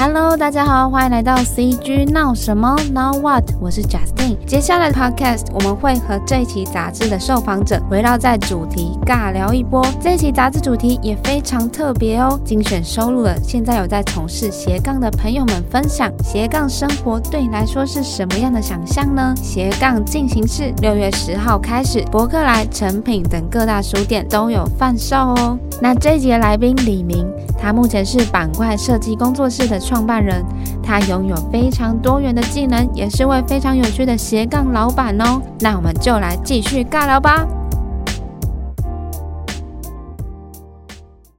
Hello，大家好，欢迎来到 CG 闹什么 Now What？我是 Justin。接下来的 Podcast 我们会和这一期杂志的受访者围绕在主题尬聊一波。这一期杂志主题也非常特别哦，精选收录了现在有在从事斜杠的朋友们分享斜杠生活对你来说是什么样的想象呢？斜杠进行式六月十号开始，博客来、诚品等各大书店都有贩售哦。那这一集的来宾李明，他目前是板块设计工作室的创办人，他拥有非常多元的技能，也是位非常有趣的斜杠老板哦。那我们就来继续尬聊吧。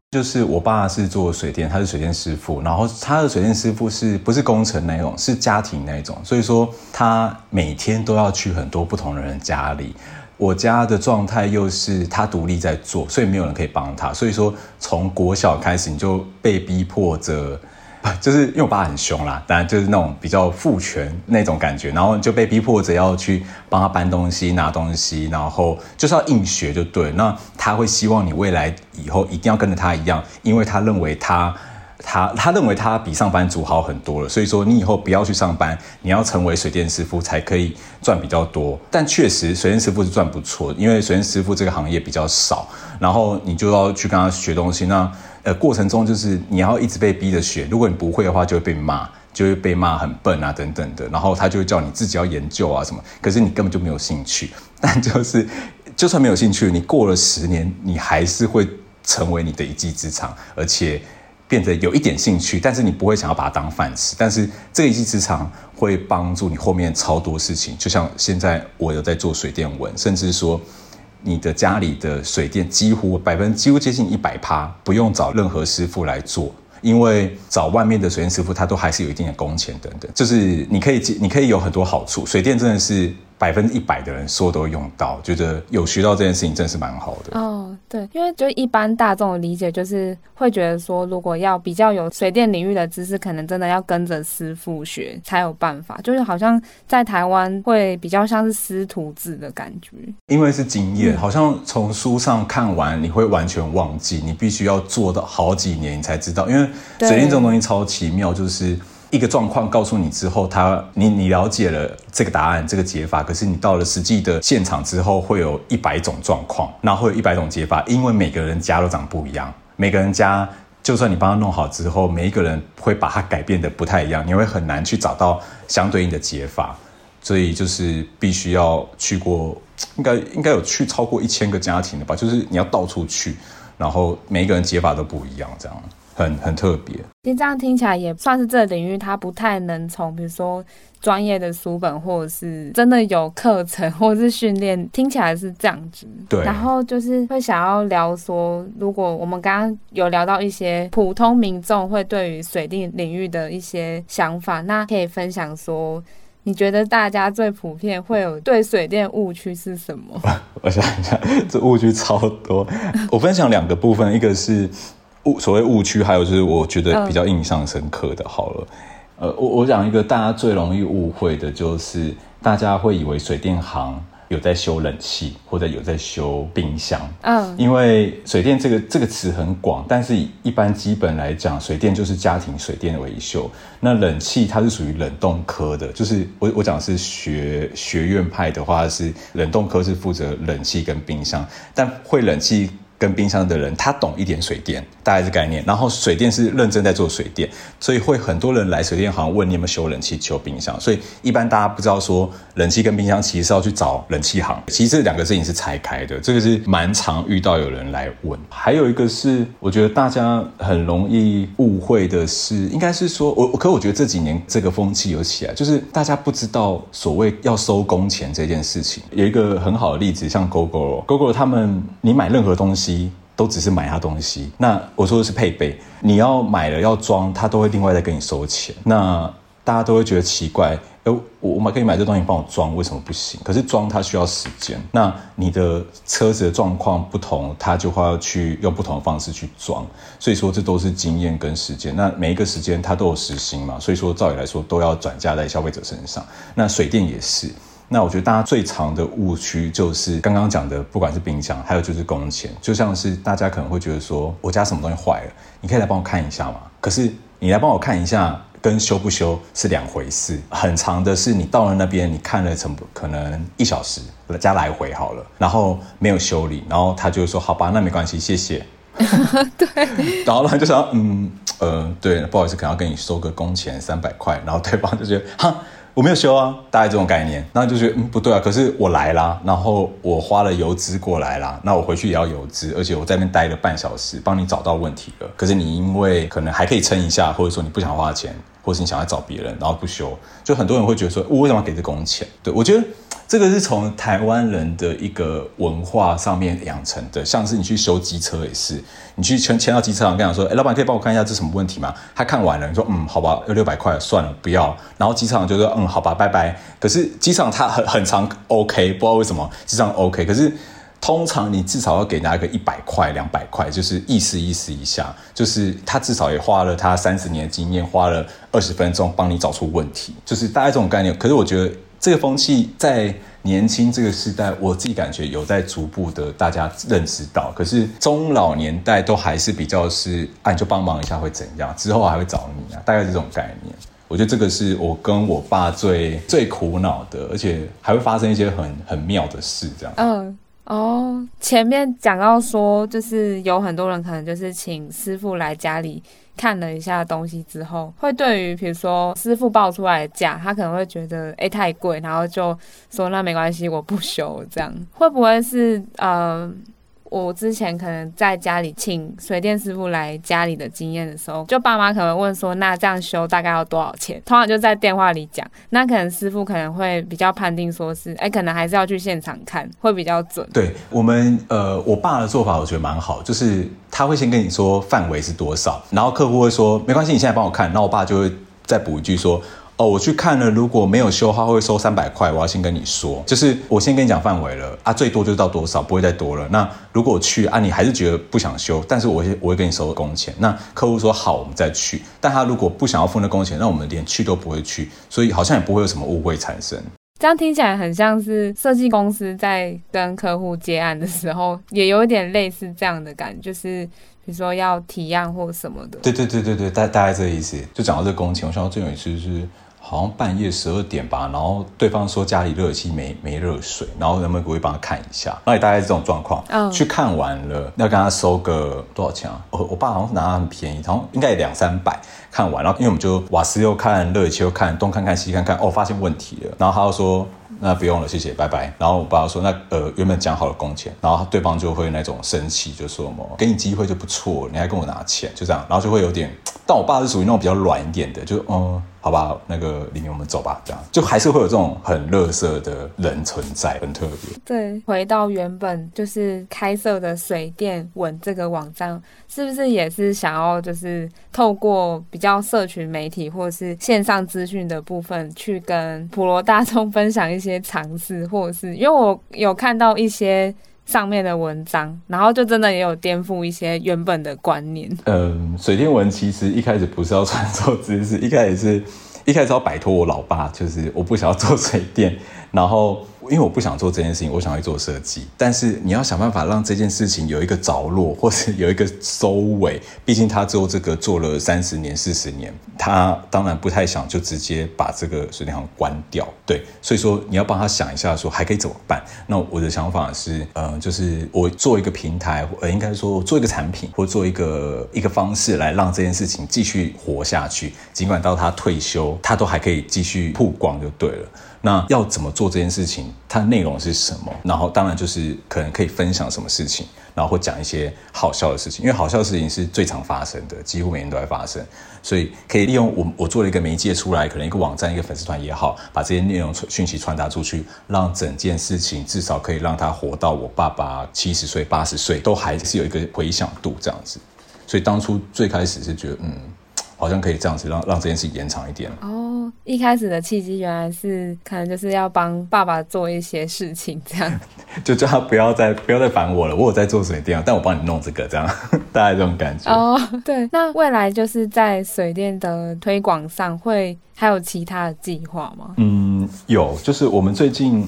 就是我爸是做水电，他是水电师傅，然后他的水电师傅是不是工程那种，是家庭那种，所以说他每天都要去很多不同的人家里。我家的状态又是他独立在做，所以没有人可以帮他，所以说从国小开始你就被逼迫着。就是因为我爸很凶啦，当然就是那种比较父权那种感觉，然后就被逼迫着要去帮他搬东西、拿东西，然后就是要硬学就对。那他会希望你未来以后一定要跟着他一样，因为他认为他他他认为他比上班族好很多了，所以说你以后不要去上班，你要成为水电师傅才可以赚比较多。但确实水电师傅是赚不错，因为水电师傅这个行业比较少，然后你就要去跟他学东西那。呃，过程中就是你要一直被逼着学，如果你不会的话，就会被骂，就会被骂很笨啊等等的。然后他就会叫你自己要研究啊什么，可是你根本就没有兴趣。但就是就算没有兴趣，你过了十年，你还是会成为你的一技之长，而且变得有一点兴趣。但是你不会想要把它当饭吃。但是这一技之长会帮助你后面超多事情，就像现在我有在做水电文，甚至说。你的家里的水电几乎百分几乎接近一百趴，不用找任何师傅来做，因为找外面的水电师傅，他都还是有一定的工钱等等，就是你可以你可以有很多好处，水电真的是。百分之一百的人说都用到，觉得有学到这件事情真是蛮好的。哦，对，因为就一般大众的理解就是会觉得说，如果要比较有水电领域的知识，可能真的要跟着师傅学才有办法。就是好像在台湾会比较像是师徒制的感觉，因为是经验，好像从书上看完你会完全忘记，你必须要做到好几年你才知道。因为水电这种东西超奇妙，就是。一个状况告诉你之后，他你你了解了这个答案，这个解法，可是你到了实际的现场之后，会有一百种状况，然后会有一百种解法，因为每个人家都长不一样，每个人家就算你帮他弄好之后，每一个人会把它改变的不太一样，你会很难去找到相对应的解法，所以就是必须要去过，应该应该有去超过一千个家庭的吧，就是你要到处去，然后每一个人解法都不一样，这样。很很特别，其实这样听起来也算是这个领域，它不太能从比如说专业的书本，或者是真的有课程，或者是训练，听起来是这样子。对。然后就是会想要聊说，如果我们刚刚有聊到一些普通民众会对于水电领域的一些想法，那可以分享说，你觉得大家最普遍会有对水电误区是什么？我想一下，这误区超多。我分享两个部分，一个是。误所谓误区，还有就是我觉得比较印象深刻的，好了，呃，我我讲一个大家最容易误会的，就是大家会以为水电行有在修冷气或者有在修冰箱，嗯，因为水电这个这个词很广，但是一般基本来讲，水电就是家庭水电维修，那冷气它是属于冷冻科的，就是我我讲是学学院派的话是冷冻科是负责冷气跟冰箱，但会冷气。跟冰箱的人，他懂一点水电，大概是概念。然后水电是认真在做水电，所以会很多人来水电行问你有没有修冷气、修冰箱。所以一般大家不知道说冷气跟冰箱其实是要去找冷气行，其实这两个事情是拆开的。这个是蛮常遇到有人来问。还有一个是，我觉得大家很容易误会的是，应该是说我，可我觉得这几年这个风气有起来，就是大家不知道所谓要收工钱这件事情。有一个很好的例子，像 Gogoro，Gogoro 他们，你买任何东西。都只是买他东西，那我说的是配备，你要买了要装，他都会另外再跟你收钱。那大家都会觉得奇怪，哎，我我买可以买这东西，帮我装，为什么不行？可是装它需要时间，那你的车子的状况不同，他就会要去用不同的方式去装。所以说这都是经验跟时间，那每一个时间它都有时薪嘛，所以说照理来说都要转嫁在消费者身上。那水电也是。那我觉得大家最常的误区就是刚刚讲的，不管是冰箱，还有就是工钱，就像是大家可能会觉得说，我家什么东西坏了，你可以来帮我看一下吗？可是你来帮我看一下，跟修不修是两回事。很长的是你到了那边，你看了成可能一小时加来回好了，然后没有修理，然后他就说好吧，那没关系，谢谢。对，然后他就说嗯呃对，不好意思，可能要跟你收个工钱三百块，然后对方就觉得哈。我没有修啊，大概这种概念，然后就觉得嗯不对啊，可是我来啦，然后我花了油资过来啦，那我回去也要油资，而且我在那边待了半小时，帮你找到问题了，可是你因为可能还可以撑一下，或者说你不想花钱，或是你想要找别人，然后不修，就很多人会觉得说，我为什么要给这工钱？对，我觉得。这个是从台湾人的一个文化上面养成的，像是你去修机车也是，你去牵牵到机车行跟他说，哎，老板可以帮我看一下这什么问题吗？他看完了，你说，嗯，好吧，要六百块，算了，不要。然后机车行就说，嗯，好吧，拜拜。可是机车行他很很常 OK，不知道为什么机车行 OK，可是通常你至少要给人家一个一百块、两百块，就是意思意思一下，就是他至少也花了他三十年的经验，花了二十分钟帮你找出问题，就是大概这种概念。可是我觉得。这个风气在年轻这个时代，我自己感觉有在逐步的大家认识到。可是中老年代都还是比较是，啊，你就帮忙一下会怎样？之后还会找你啊，大概这种概念。我觉得这个是我跟我爸最最苦恼的，而且还会发生一些很很妙的事，这样。嗯，哦，前面讲到说，就是有很多人可能就是请师傅来家里。看了一下东西之后，会对于比如说师傅报出来的价，他可能会觉得哎太贵，然后就说那没关系，我不修这样。会不会是呃？我之前可能在家里请水电师傅来家里的经验的时候，就爸妈可能问说，那这样修大概要多少钱？通常就在电话里讲，那可能师傅可能会比较判定说是，哎，可能还是要去现场看会比较准。对我们，呃，我爸的做法我觉得蛮好，就是他会先跟你说范围是多少，然后客户会说没关系，你现在帮我看，然后我爸就会再补一句说。哦，我去看了，如果没有修的话，会收三百块。我要先跟你说，就是我先跟你讲范围了啊，最多就是到多少，不会再多了。那如果去啊，你还是觉得不想修，但是我会我会跟你收工钱。那客户说好，我们再去。但他如果不想要付那工钱，那我们连去都不会去，所以好像也不会有什么误会产生。这样听起来很像是设计公司在跟客户接案的时候，也有一点类似这样的感觉，就是比如说要提案或什么的。对对对对对，大大概这个意思。就讲到这个工钱，我想到最有意思是。好像半夜十二点吧，然后对方说家里热水器没没热水，然后能不能可以帮他看一下？那也大概是这种状况。嗯，去看完了，要跟他收个多少钱啊？我我爸好像拿很便宜，好像应该也两三百。看完，然后因为我们就瓦斯又看，热水器又看，东看看西看看，哦，发现问题了。然后他就说。那不用了，谢谢，拜拜。然后我爸说，那呃原本讲好了工钱，然后对方就会那种生气，就说什么给你机会就不错，你还跟我拿钱，就这样，然后就会有点。但我爸是属于那种比较软一点的，就嗯，好吧，那个里面我们走吧，这样就还是会有这种很垃圾的人存在，很特别。对，回到原本就是开设的水电稳这个网站，是不是也是想要就是透过比较社群媒体或是线上资讯的部分，去跟普罗大众分享一些。些尝试，或者是因为我有看到一些上面的文章，然后就真的也有颠覆一些原本的观念。嗯，水电文其实一开始不是要传授知识，一开始是一开始要摆脱我老爸，就是我不想要做水电，然后。因为我不想做这件事情，我想去做设计。但是你要想办法让这件事情有一个着落，或是有一个收尾。毕竟他做这个做了三十年、四十年，他当然不太想就直接把这个水电行关掉。对，所以说你要帮他想一下，说还可以怎么办？那我的想法是，呃，就是我做一个平台，呃，应该说做一个产品，或做一个一个方式来让这件事情继续活下去。尽管到他退休，他都还可以继续曝光就对了。那要怎么做这件事情？它内容是什么？然后当然就是可能可以分享什么事情，然后会讲一些好笑的事情，因为好笑的事情是最常发生的，几乎每年都在发生，所以可以利用我我做了一个媒介出来，可能一个网站、一个粉丝团也好，把这些内容讯息传达出去，让整件事情至少可以让他活到我爸爸七十岁、八十岁都还是有一个回响度这样子。所以当初最开始是觉得，嗯，好像可以这样子让让这件事延长一点哦。一开始的契机原来是可能就是要帮爸爸做一些事情，这样 就叫他不要再不要再烦我了。我有在做水电，但我帮你弄这个，这样 大概这种感觉。哦，对。那未来就是在水电的推广上，会还有其他的计划吗？嗯，有，就是我们最近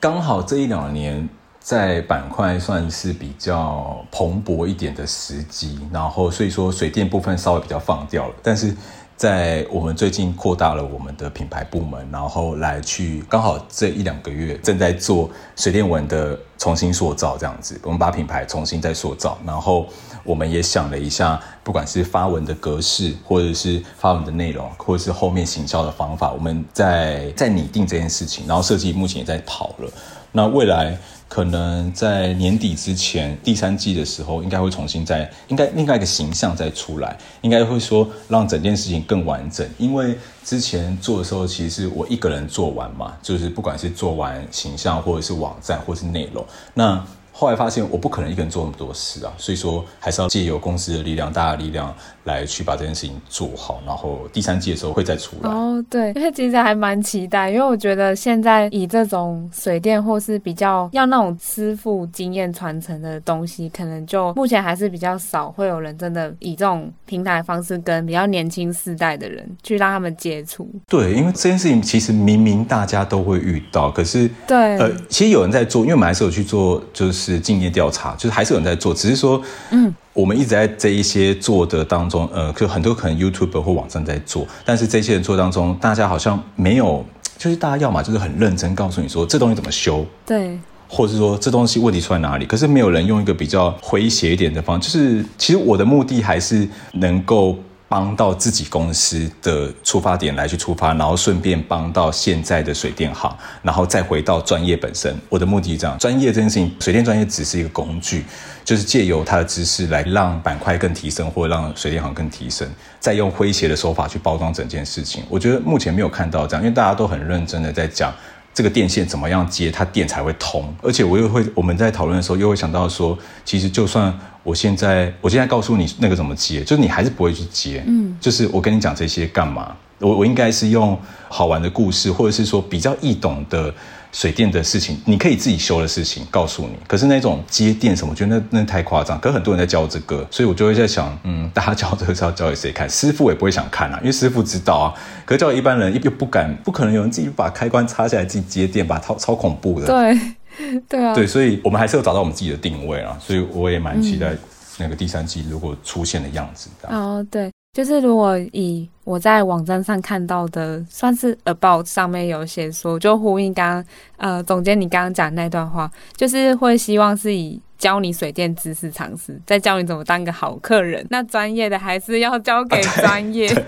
刚好这一两年在板块算是比较蓬勃一点的时机，然后所以说水电部分稍微比较放掉了，但是。在我们最近扩大了我们的品牌部门，然后来去刚好这一两个月正在做水电文的重新塑造，这样子，我们把品牌重新再塑造，然后我们也想了一下，不管是发文的格式，或者是发文的内容，或者是后面行销的方法，我们在在拟定这件事情，然后设计目前也在跑了，那未来。可能在年底之前，第三季的时候，应该会重新再，应该另外一个形象再出来，应该会说让整件事情更完整。因为之前做的时候，其实我一个人做完嘛，就是不管是做完形象，或者是网站，或者是内容，那。后来发现我不可能一个人做那么多事啊，所以说还是要借由公司的力量、大家的力量来去把这件事情做好。然后第三季的时候会再出来。哦，对，因为其实还蛮期待，因为我觉得现在以这种水电或是比较要那种师傅经验传承的东西，可能就目前还是比较少，会有人真的以这种平台方式跟比较年轻世代的人去让他们接触。对，因为这件事情其实明明大家都会遇到，可是对，呃，其实有人在做，因为我们还是有去做，就是。是竞业调查，就是还是有人在做，只是说，嗯，我们一直在这一些做的当中，呃，就很多可能 YouTube 或网站在做，但是这些人做当中，大家好像没有，就是大家要么就是很认真告诉你说这东西怎么修，对，或者是说这东西问题出在哪里，可是没有人用一个比较诙谐一点的方，就是其实我的目的还是能够。帮到自己公司的出发点来去出发，然后顺便帮到现在的水电行，然后再回到专业本身。我的目的是这样，专业这件事情，水电专业只是一个工具，就是借由他的知识来让板块更提升，或者让水电行更提升，再用诙谐的手法去包装整件事情。我觉得目前没有看到这样，因为大家都很认真的在讲。这个电线怎么样接，它电才会通？而且我又会，我们在讨论的时候又会想到说，其实就算我现在，我现在告诉你那个怎么接，就是你还是不会去接。嗯，就是我跟你讲这些干嘛？我我应该是用好玩的故事，或者是说比较易懂的。水电的事情，你可以自己修的事情，告诉你。可是那种接电什么，我觉得那那太夸张。可是很多人在教这个，所以我就会在想，嗯，大家教这个是要教给谁看？师傅也不会想看啊，因为师傅知道啊。可是教一般人又不敢，不可能有人自己把开关插下来自己接电吧？超超恐怖的。对，对啊。对，所以我们还是要找到我们自己的定位啊。所以我也蛮期待那个第三季如果出现的样子的。哦，对。就是如果以我在网站上看到的，算是 about 上面有写说，就呼应刚刚呃总监你刚刚讲那段话，就是会希望是以教你水电知识常识，再教你怎么当一个好客人。那专业的还是要交给专业。啊、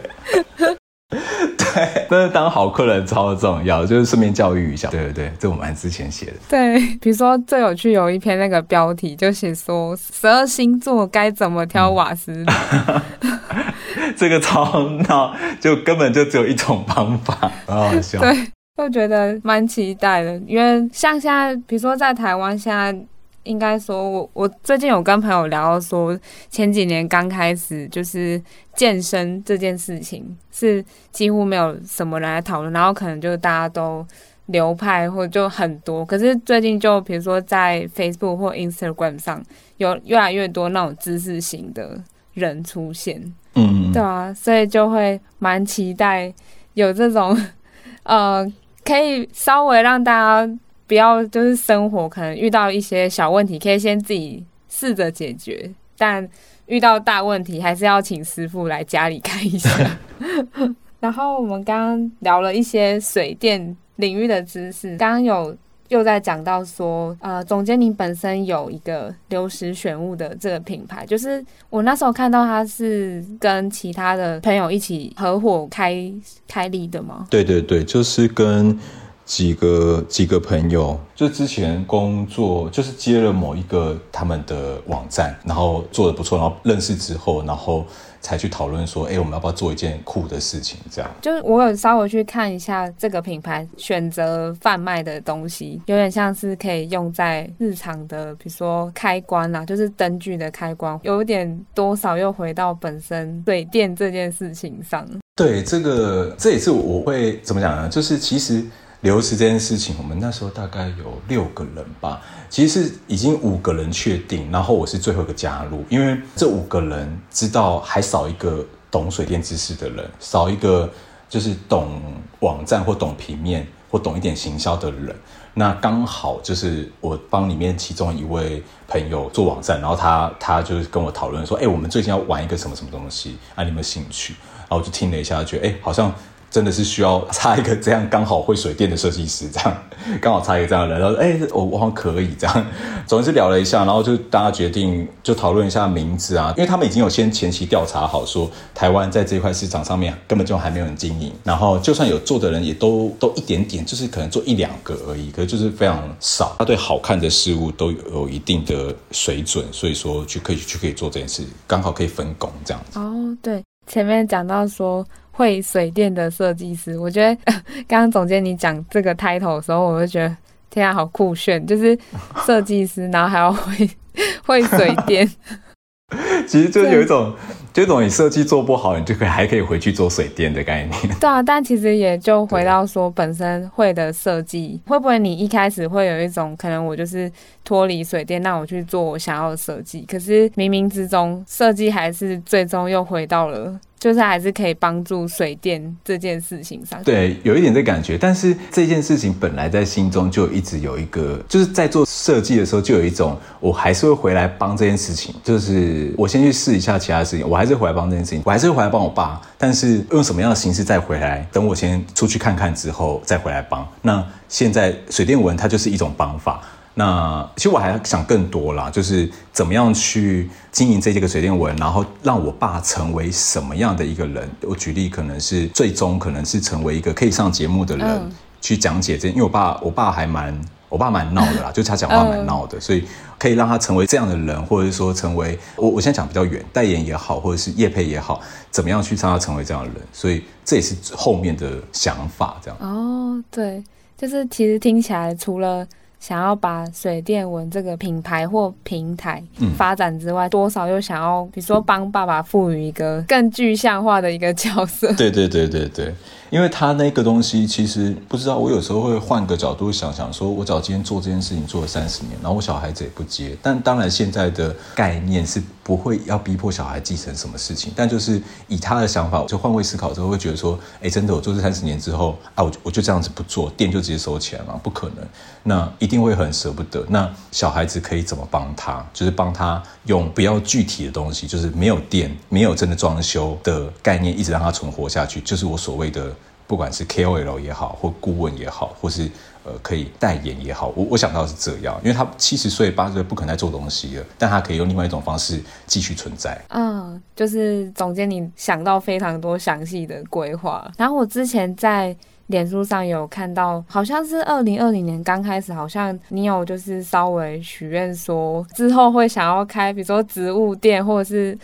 对，但是当好客人超重要，就是顺便教育一下。对对对，这我们之前写的。对，比如说最有趣有一篇那个标题就写说十二星座该怎么挑瓦斯炉。嗯 这个超闹，就根本就只有一种方法，很好笑。对，就觉得蛮期待的，因为像现在，比如说在台湾，现在应该说我我最近有跟朋友聊到说，前几年刚开始就是健身这件事情是几乎没有什么人来讨论，然后可能就大家都流派或就很多，可是最近就比如说在 Facebook 或 Instagram 上有越来越多那种知识型的人出现。嗯，对啊，所以就会蛮期待有这种，呃，可以稍微让大家不要就是生活可能遇到一些小问题，可以先自己试着解决，但遇到大问题还是要请师傅来家里看一下。然后我们刚刚聊了一些水电领域的知识，刚刚有。又在讲到说，呃，总监您本身有一个流石选物的这个品牌，就是我那时候看到他是跟其他的朋友一起合伙开开立的吗？对对对，就是跟几个几个朋友，就之前工作就是接了某一个他们的网站，然后做的不错，然后认识之后，然后。才去讨论说，哎、欸，我们要不要做一件酷的事情？这样，就是我有稍微去看一下这个品牌选择贩卖的东西，有点像是可以用在日常的，比如说开关啊，就是灯具的开关，有点多少又回到本身水电这件事情上。对，这个这也是我会怎么讲呢？就是其实。流失这件事情，我们那时候大概有六个人吧，其实是已经五个人确定，然后我是最后一个加入，因为这五个人知道还少一个懂水电知识的人，少一个就是懂网站或懂平面或懂一点行销的人，那刚好就是我帮里面其中一位朋友做网站，然后他他就是跟我讨论说，哎，我们最近要玩一个什么什么东西，啊，你有没有兴趣？然后我就听了一下，觉得哎，好像。真的是需要插一个这样刚好会水电的设计师，这样 刚好插一个这样的人，然后哎，我我好像可以这样，总之聊了一下，然后就大家决定就讨论一下名字啊，因为他们已经有先前期调查好，说台湾在这块市场上面根本就还没有人经营，然后就算有做的人也都 都一点点，就是可能做一两个而已，可是就是非常少。他对好看的事物都有一定的水准，所以说去可以去可以做这件事，刚好可以分工这样子。哦，对，前面讲到说。会水电的设计师，我觉得 刚刚总监你讲这个 title 的时候，我就觉得天啊，好酷炫！就是设计师，然后还要会 会水电。其实就有一种，就一种你设计做不好，你就可以还可以回去做水电的概念。对啊，但其实也就回到说，本身会的设计，会不会你一开始会有一种可能，我就是脱离水电，那我去做我想要的设计，可是冥冥之中，设计还是最终又回到了。就是还是可以帮助水电这件事情上，对，有一点这感觉。但是这件事情本来在心中就一直有一个，就是在做设计的时候就有一种，我还是会回来帮这件事情。就是我先去试一下其他事情，我还是回来帮这件事情，我还是会回来帮我爸。但是用什么样的形式再回来？等我先出去看看之后再回来帮。那现在水电文它就是一种帮法。那其实我还想更多啦，就是怎么样去经营这几个水电文，然后让我爸成为什么样的一个人？我举例，可能是最终可能是成为一个可以上节目的人，嗯、去讲解这。因为我爸，我爸还蛮，我爸蛮闹的啦，就是他讲话蛮闹的，嗯、所以可以让他成为这样的人，或者是说成为我，我现在讲比较远，代言也好，或者是业配也好，怎么样去让他成为这样的人？所以这也是后面的想法，这样。哦，对，就是其实听起来除了。想要把水电文这个品牌或平台发展之外，嗯、多少又想要，比如说帮爸爸赋予一个更具象化的一个角色。对对对对对。因为他那个东西，其实不知道。我有时候会换个角度想想，说我早今天做这件事情做了三十年，然后我小孩子也不接。但当然，现在的概念是不会要逼迫小孩继承什么事情。但就是以他的想法，就换位思考之后，会觉得说，哎，真的，我做这三十年之后啊，我我就这样子不做，店就直接收起来吗？不可能，那一定会很舍不得。那小孩子可以怎么帮他？就是帮他用不要具体的东西，就是没有店、没有真的装修的概念，一直让他存活下去，就是我所谓的。不管是 KOL 也好，或顾问也好，或是呃可以代言也好，我我想到是这样，因为他七十岁八十岁不可能再做东西了，但他可以用另外一种方式继续存在。嗯，就是总监，你想到非常多详细的规划。然后我之前在脸书上有看到，好像是二零二零年刚开始，好像你有就是稍微许愿说之后会想要开，比如说植物店或者是。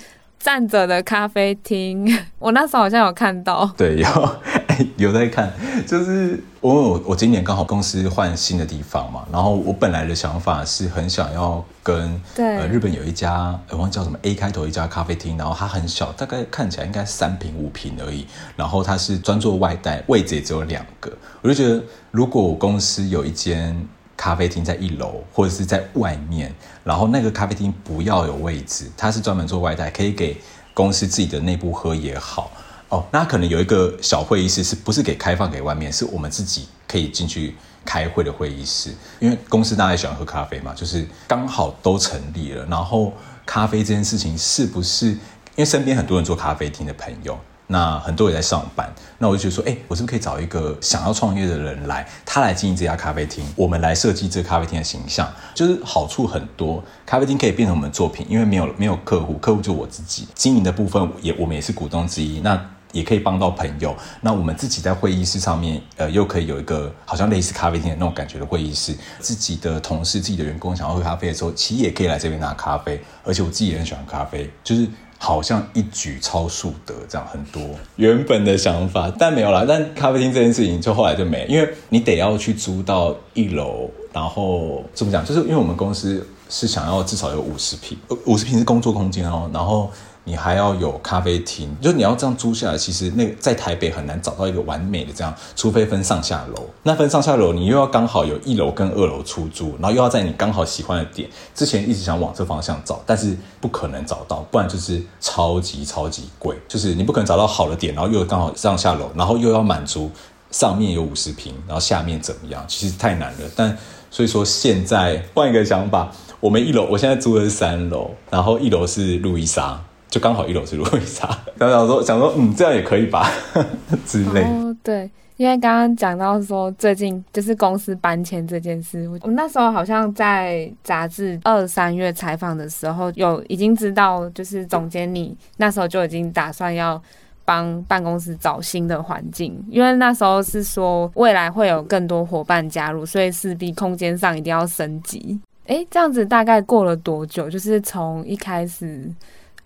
站着的咖啡厅，我那时候好像有看到，对，有 有在看，就是我我我今年刚好公司换新的地方嘛，然后我本来的想法是很想要跟对呃日本有一家我忘记叫什么 A 开头一家咖啡厅，然后它很小，大概看起来应该三平五平而已，然后它是专做外带，位置也只有两个，我就觉得如果我公司有一间。咖啡厅在一楼或者是在外面，然后那个咖啡厅不要有位置，它是专门做外带，可以给公司自己的内部喝也好哦。那可能有一个小会议室，是不是给开放给外面？是我们自己可以进去开会的会议室。因为公司大家喜欢喝咖啡嘛，就是刚好都成立了。然后咖啡这件事情是不是？因为身边很多人做咖啡厅的朋友。那很多人在上班，那我就觉得说，哎，我是不是可以找一个想要创业的人来，他来经营这家咖啡厅，我们来设计这咖啡厅的形象，就是好处很多。咖啡厅可以变成我们作品，因为没有没有客户，客户就我自己经营的部分也我们也是股东之一，那也可以帮到朋友。那我们自己在会议室上面，呃，又可以有一个好像类似咖啡厅的那种感觉的会议室，自己的同事、自己的员工想要喝咖啡的时候，其实也可以来这边拿咖啡，而且我自己也很喜欢咖啡，就是。好像一举超速得这样很多原本的想法，但没有啦。但咖啡厅这件事情就后来就没，因为你得要去租到一楼，然后怎么讲？就是因为我们公司是想要至少有五十平，五十平是工作空间哦，然后。你还要有咖啡厅，就你要这样租下来，其实那在台北很难找到一个完美的这样，除非分上下楼。那分上下楼，你又要刚好有一楼跟二楼出租，然后又要在你刚好喜欢的点。之前一直想往这方向找，但是不可能找到，不然就是超级超级贵。就是你不可能找到好的点，然后又刚好上下楼，然后又要满足上面有五十平，然后下面怎么样？其实太难了。但所以说现在换一个想法，我们一楼，我现在租的是三楼，然后一楼是路易莎，就刚好一楼是路易莎。然后想说想说，嗯，这样也可以吧 之类。哦，对。因为刚刚讲到说最近就是公司搬迁这件事，我们那时候好像在杂志二三月采访的时候，有已经知道，就是总监你那时候就已经打算要帮办公室找新的环境，因为那时候是说未来会有更多伙伴加入，所以势必空间上一定要升级。诶，这样子大概过了多久？就是从一开始，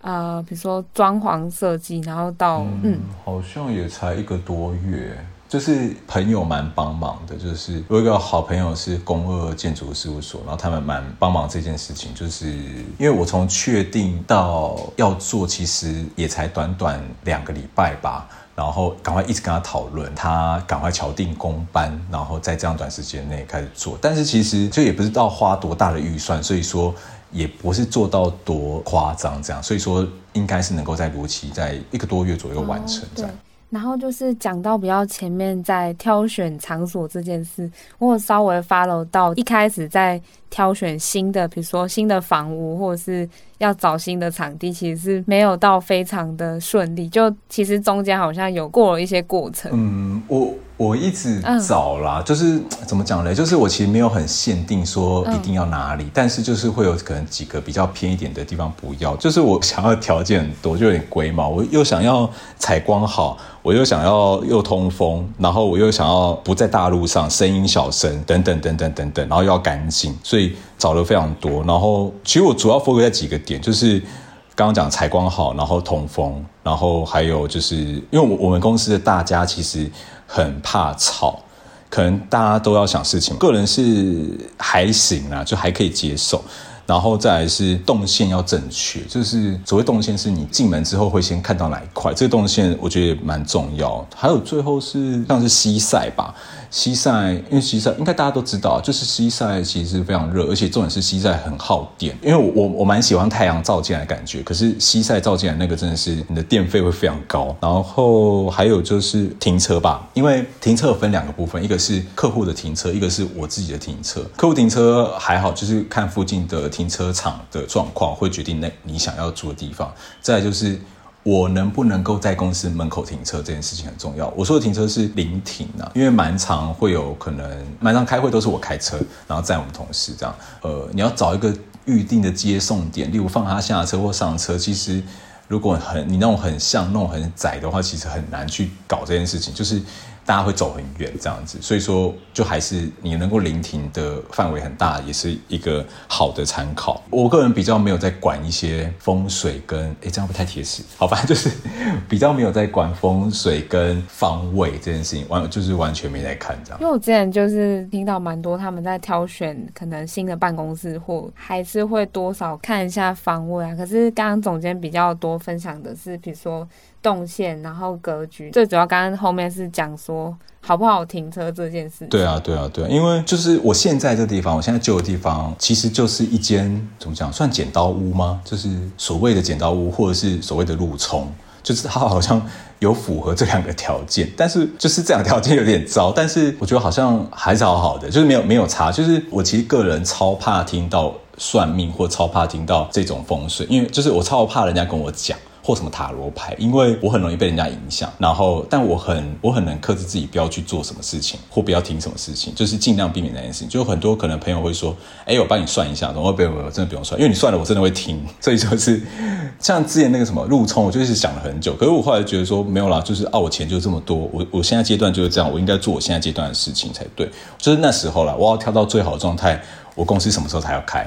呃，比如说装潢设计，然后到嗯，嗯，好像也才一个多月。就是朋友蛮帮忙的，就是我有一个好朋友是公二建筑事务所，然后他们蛮帮忙这件事情。就是因为我从确定到要做，其实也才短短两个礼拜吧，然后赶快一直跟他讨论，他赶快敲定工班，然后在这样短时间内开始做。但是其实就也不知道花多大的预算，所以说也不是做到多夸张这样，所以说应该是能够在如期在一个多月左右完成这样。哦然后就是讲到比较前面，在挑选场所这件事，我有稍微 follow 到一开始在挑选新的，比如说新的房屋，或者是要找新的场地，其实是没有到非常的顺利。就其实中间好像有过了一些过程。嗯，我。我一直找啦，嗯、就是怎么讲呢？就是我其实没有很限定说一定要哪里，嗯、但是就是会有可能几个比较偏一点的地方不要。就是我 想要条件很多，就有点龟毛。我又想要采光好，我又想要又通风，然后我又想要不在大路上，声音小声，等等等等等等，然后又要干净，所以找了非常多。然后其实我主要 focus 在几个点，就是刚刚讲采光好，然后通风，然后还有就是因为我我们公司的大家其实。很怕吵，可能大家都要想事情。个人是还行啊，就还可以接受。然后再来是动线要正确，就是所谓动线是你进门之后会先看到哪一块，这个动线我觉得也蛮重要。还有最后是像是西晒吧。西晒，因为西晒应该大家都知道，就是西晒其实非常热，而且重点是西晒很耗电。因为我我我蛮喜欢太阳照进来的感觉，可是西晒照进来那个真的是你的电费会非常高。然后还有就是停车吧，因为停车有分两个部分，一个是客户的停车，一个是我自己的停车。客户停车还好，就是看附近的停车场的状况，会决定那你想要住的地方。再就是。我能不能够在公司门口停车这件事情很重要。我说的停车是临停啊，因为蛮常会有可能，蛮常开会都是我开车，然后载我们同事这样。呃，你要找一个预定的接送点，例如放他下车或上车。其实如果很你那种很像那种很窄的话，其实很难去搞这件事情，就是。大家会走很远这样子，所以说就还是你能够聆听的范围很大，也是一个好的参考。我个人比较没有在管一些风水跟，诶，这样不太贴实。好，反正就是比较没有在管风水跟方位这件事情，完就是完全没在看这样。因为我之前就是听到蛮多他们在挑选可能新的办公室，或还是会多少看一下方位啊。可是刚刚总监比较多分享的是，比如说。动线，然后格局，最主要刚刚后面是讲说好不好停车这件事。对啊，对啊，对啊，因为就是我现在这地方，我现在旧的地方，其实就是一间怎么讲，算剪刀屋吗？就是所谓的剪刀屋，或者是所谓的路冲，就是它好像有符合这两个条件，但是就是这两条件有点糟，但是我觉得好像还是好好的，就是没有没有差。就是我其实个人超怕听到算命，或超怕听到这种风水，因为就是我超怕人家跟我讲。或什么塔罗牌，因为我很容易被人家影响，然后但我很我很能克制自己不要去做什么事情，或不要听什么事情，就是尽量避免那件事情。就很多可能朋友会说，哎，我帮你算一下，然后不用不用，真的不用算，因为你算了，我真的会听。所以就是像之前那个什么路冲，我就是想了很久，可是我后来觉得说没有啦，就是啊，我钱就这么多，我我现在阶段就是这样，我应该做我现在阶段的事情才对。就是那时候啦，我要跳到最好的状态，我公司什么时候才要开？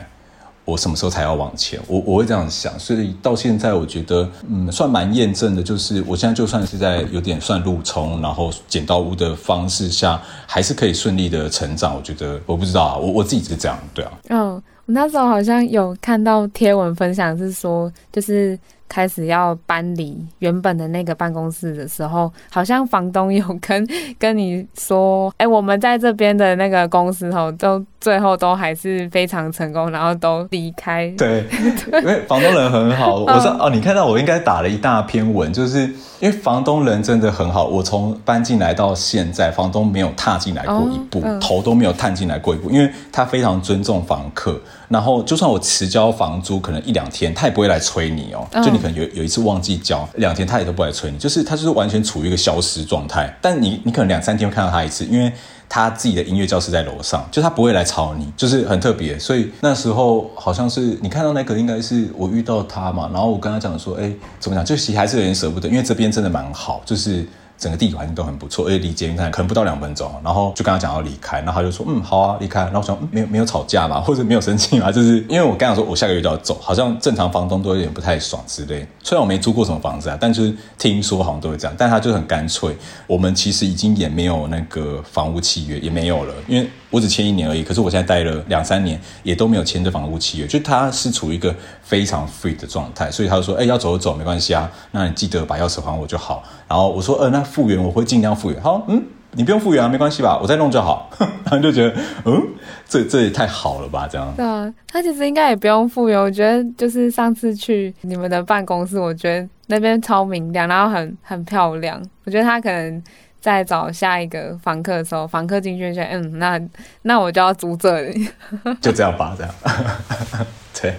我什么时候才要往前？我我会这样想，所以到现在我觉得，嗯，算蛮验证的。就是我现在就算是在有点算路冲，然后剪刀屋的方式下，还是可以顺利的成长。我觉得我不知道啊，我我自己是这样，对啊。嗯、我那时候好像有看到贴文分享，是说就是开始要搬离原本的那个办公室的时候，好像房东有跟跟你说，哎，我们在这边的那个公司吼都。最后都还是非常成功，然后都离开。对，因为房东人很好。我说哦，你看到我应该打了一大篇文，就是因为房东人真的很好。我从搬进来到现在，房东没有踏进来过一步，哦、头都没有探进来过一步，因为他非常尊重房客。然后就算我迟交房租，可能一两天，他也不会来催你哦。就你可能有有一次忘记交，两天他也都不来催你，就是他就是完全处于一个消失状态。但你你可能两三天会看到他一次，因为。他自己的音乐教室在楼上，就他不会来吵你，就是很特别。所以那时候好像是你看到那个，应该是我遇到他嘛，然后我跟他讲说，哎，怎么讲？就其实还是有点舍不得，因为这边真的蛮好，就是。整个地理环境都很不错，而且离捷运站可能不到两分钟。然后就跟他讲要离开，然后他就说嗯好啊离开。然后我想嗯没有没有吵架嘛，或者没有生气嘛，就是因为我刚刚说我下个月就要走，好像正常房东都有点不太爽之类。虽然我没租过什么房子啊，但就是听说好像都会这样。但他就很干脆，我们其实已经也没有那个房屋契约也没有了，因为我只签一年而已。可是我现在待了两三年，也都没有签这房屋契约，就他是处于一个非常 free 的状态，所以他就说哎要走就走没关系啊，那你记得把钥匙还我就好。然后我说呃那复原我会尽量。复原好，嗯，你不用复原啊，没关系吧，我再弄就好。然后就觉得，嗯，这这也太好了吧，这样。对啊，他其实应该也不用复原。我觉得就是上次去你们的办公室，我觉得那边超明亮，然后很很漂亮。我觉得他可能在找下一个房客的时候，房客进去就嗯，那那我就要租这里，就这样吧，这样。对，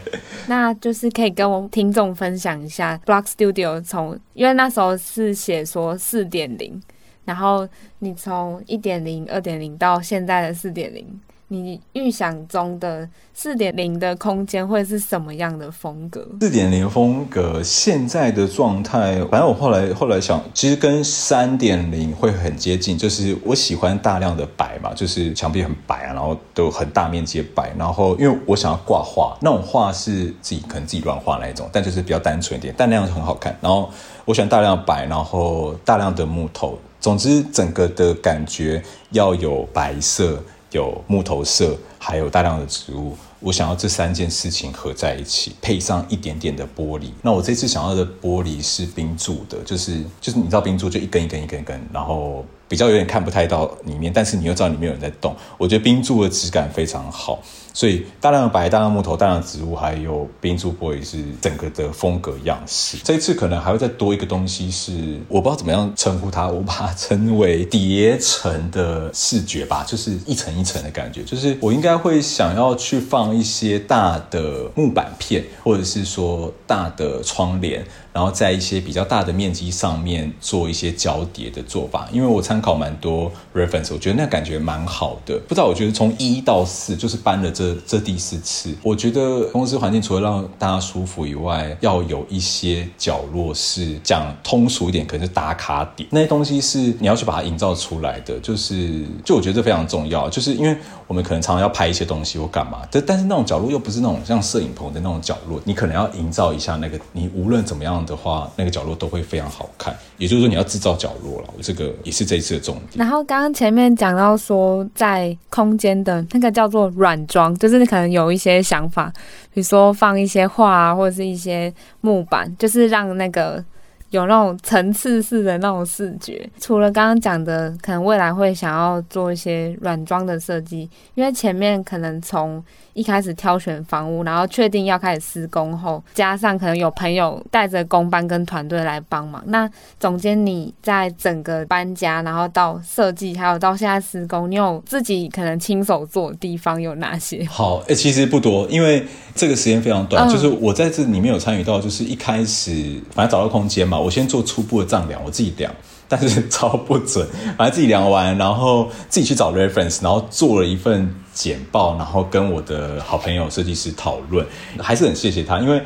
那就是可以跟我们听众分享一下 Block Studio 从，因为那时候是写说四点零。然后你从一点零、二点零到现在的四点零，你预想中的四点零的空间会是什么样的风格？四点零风格现在的状态，反正我后来后来想，其实跟三点零会很接近，就是我喜欢大量的白嘛，就是墙壁很白啊，然后都很大面积的白，然后因为我想要挂画，那种画是自己可能自己乱画那一种，但就是比较单纯一点，但那样很好看。然后我喜欢大量的白，然后大量的木头。总之，整个的感觉要有白色、有木头色，还有大量的植物。我想要这三件事情合在一起，配上一点点的玻璃。那我这次想要的玻璃是冰柱的，就是就是你知道冰柱就一根一根一根一根，然后比较有点看不太到里面，但是你又知道里面有人在动。我觉得冰柱的质感非常好。所以大量的白、大量的木头、大量的植物，还有冰柱玻璃是整个的风格样式。这一次可能还会再多一个东西是，是我不知道怎么样称呼它，我把它称为叠层的视觉吧，就是一层一层的感觉。就是我应该会想要去放一些大的木板片，或者是说大的窗帘。然后在一些比较大的面积上面做一些交叠的做法，因为我参考蛮多 reference，我觉得那感觉蛮好的。不知道我觉得从一到四就是搬了这这第四次，我觉得公司环境除了让大家舒服以外，要有一些角落是讲通俗一点，可能是打卡点，那些东西是你要去把它营造出来的。就是就我觉得这非常重要，就是因为我们可能常常要拍一些东西或干嘛，但但是那种角落又不是那种像摄影棚的那种角落，你可能要营造一下那个，你无论怎么样的话，那个角落都会非常好看。也就是说，你要制造角落了，这个也是这一次的重点。然后刚刚前面讲到说，在空间的那个叫做软装，就是你可能有一些想法，比如说放一些画啊，或者是一些木板，就是让那个。有那种层次式的那种视觉，除了刚刚讲的，可能未来会想要做一些软装的设计，因为前面可能从一开始挑选房屋，然后确定要开始施工后，加上可能有朋友带着工班跟团队来帮忙。那总监你在整个搬家，然后到设计，还有到现在施工，你有自己可能亲手做的地方有哪些？好，哎、其实不多，因为这个时间非常短，就是我在这里面有参与到，就是一开始反正找到空间嘛。我先做初步的丈量，我自己量，但是 超不准。反正自己量完，然后自己去找 reference，然后做了一份简报，然后跟我的好朋友设计师讨论，还是很谢谢他，因为。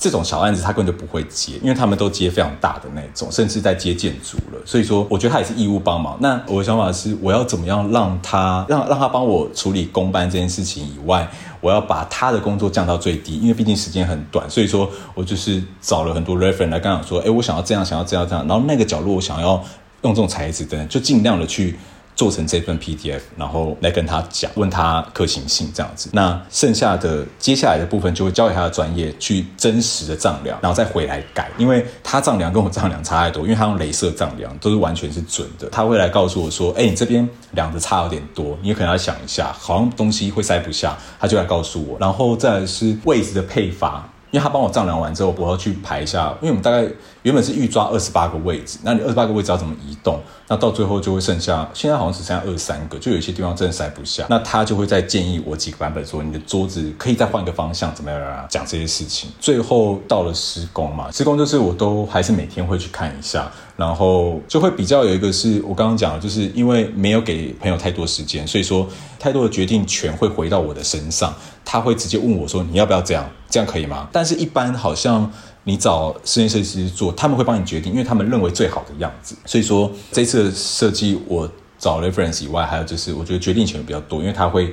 这种小案子他根本就不会接，因为他们都接非常大的那种，甚至在接建筑了。所以说，我觉得他也是义务帮忙。那我的想法是，我要怎么样让他让让他帮我处理公班这件事情以外，我要把他的工作降到最低，因为毕竟时间很短。所以说我就是找了很多 reference 来跟他说，哎，我想要这样，想要这样这样。然后那个角落我想要用这种材质的，就尽量的去。做成这份 PDF，然后来跟他讲，问他可行性这样子。那剩下的接下来的部分就会交给他的专业去真实的丈量，然后再回来改，因为他丈量跟我丈量差太多，因为他用镭射丈量都是完全是准的。他会来告诉我说：“哎，你这边量的差有点多，你可能要想一下，好像东西会塞不下。”他就来告诉我，然后再来是位置的配发。因为他帮我丈量完之后，我要去排一下。因为我们大概原本是预抓二十八个位置，那你二十八个位置要怎么移动？那到最后就会剩下，现在好像只剩下二十三个，就有些地方真的塞不下。那他就会再建议我几个版本说，你的桌子可以再换个方向，怎么样啊？讲这些事情。最后到了施工嘛，施工就是我都还是每天会去看一下，然后就会比较有一个是我刚刚讲的，就是因为没有给朋友太多时间，所以说太多的决定权会回到我的身上。他会直接问我说：“你要不要这样？这样可以吗？”但是，一般好像你找室内设计师做，他们会帮你决定，因为他们认为最好的样子。所以说，这次的设计我找 reference 以外，还有就是我觉得决定权比较多，因为他会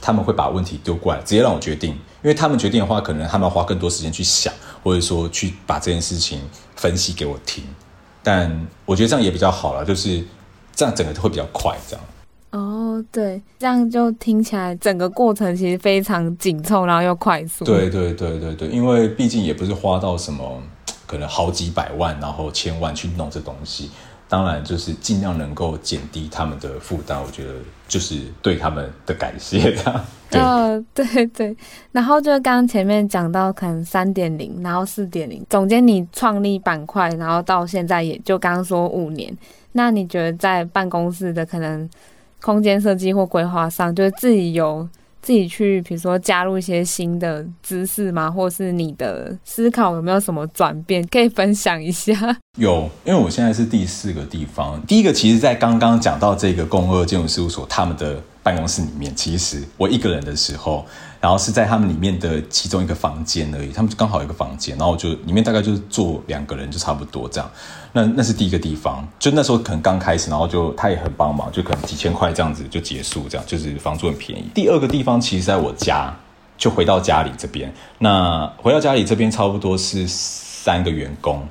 他们会把问题丢过来，直接让我决定。因为他们决定的话，可能他们要花更多时间去想，或者说去把这件事情分析给我听。但我觉得这样也比较好了，就是这样整个会比较快，这样。哦，对，这样就听起来整个过程其实非常紧凑，然后又快速。对对对对对，因为毕竟也不是花到什么可能好几百万，然后千万去弄这东西，当然就是尽量能够减低他们的负担，我觉得就是对他们的感谢。对、哦、对对，然后就刚刚前面讲到可能三点零，然后四点零，总监你创立板块，然后到现在也就刚刚说五年，那你觉得在办公室的可能？空间设计或规划上，就是自己有自己去，比如说加入一些新的知识吗？或是你的思考有没有什么转变，可以分享一下？有，因为我现在是第四个地方，第一个其实，在刚刚讲到这个共二建筑事务所他们的办公室里面，其实我一个人的时候。然后是在他们里面的其中一个房间而已，他们刚好有一个房间，然后就里面大概就是坐两个人就差不多这样。那那是第一个地方，就那时候可能刚开始，然后就他也很帮忙，就可能几千块这样子就结束，这样就是房租很便宜。第二个地方其实在我家，就回到家里这边。那回到家里这边差不多是三个员工，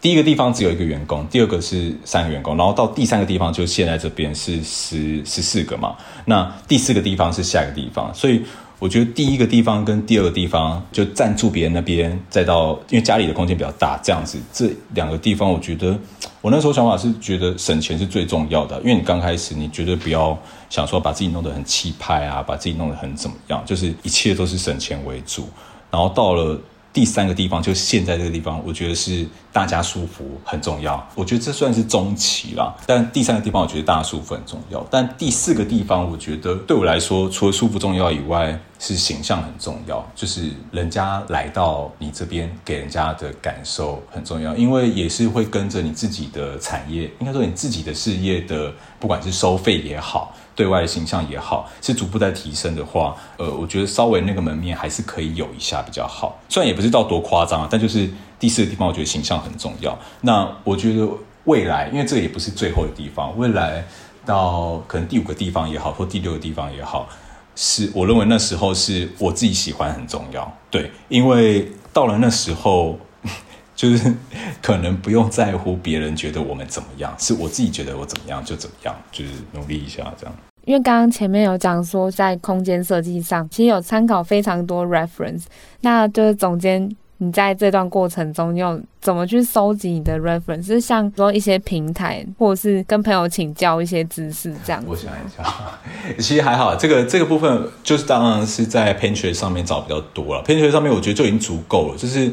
第一个地方只有一个员工，第二个是三个员工，然后到第三个地方就现在这边是十十四个嘛。那第四个地方是下一个地方，所以。我觉得第一个地方跟第二个地方就暂住别人那边，再到因为家里的空间比较大，这样子这两个地方，我觉得我那时候想法是觉得省钱是最重要的，因为你刚开始你绝对不要想说把自己弄得很气派啊，把自己弄得很怎么样，就是一切都是省钱为主，然后到了。第三个地方就现在这个地方，我觉得是大家舒服很重要。我觉得这算是中期啦，但第三个地方我觉得大家舒服很重要。但第四个地方，我觉得对我来说，除了舒服重要以外，是形象很重要。就是人家来到你这边，给人家的感受很重要，因为也是会跟着你自己的产业，应该说你自己的事业的，不管是收费也好。对外形象也好，是逐步在提升的话，呃，我觉得稍微那个门面还是可以有一下比较好。虽然也不是到多夸张，但就是第四个地方，我觉得形象很重要。那我觉得未来，因为这个也不是最后的地方，未来到可能第五个地方也好，或第六个地方也好，是我认为那时候是我自己喜欢很重要。对，因为到了那时候。就是可能不用在乎别人觉得我们怎么样，是我自己觉得我怎么样就怎么样，就是努力一下这样。因为刚刚前面有讲说，在空间设计上，其实有参考非常多 reference。那就是总监，你在这段过程中，你有怎么去收集你的 reference？是像说一些平台，或者是跟朋友请教一些知识这样？我想一下，其实还好，这个这个部分就是当然是在 Pinterest 上面找比较多了。Pinterest 上面我觉得就已经足够了，就是。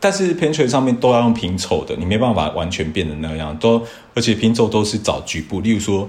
但是 Pinterest 上面都要用拼凑的，你没办法完全变得那样，都而且拼凑都是找局部，例如说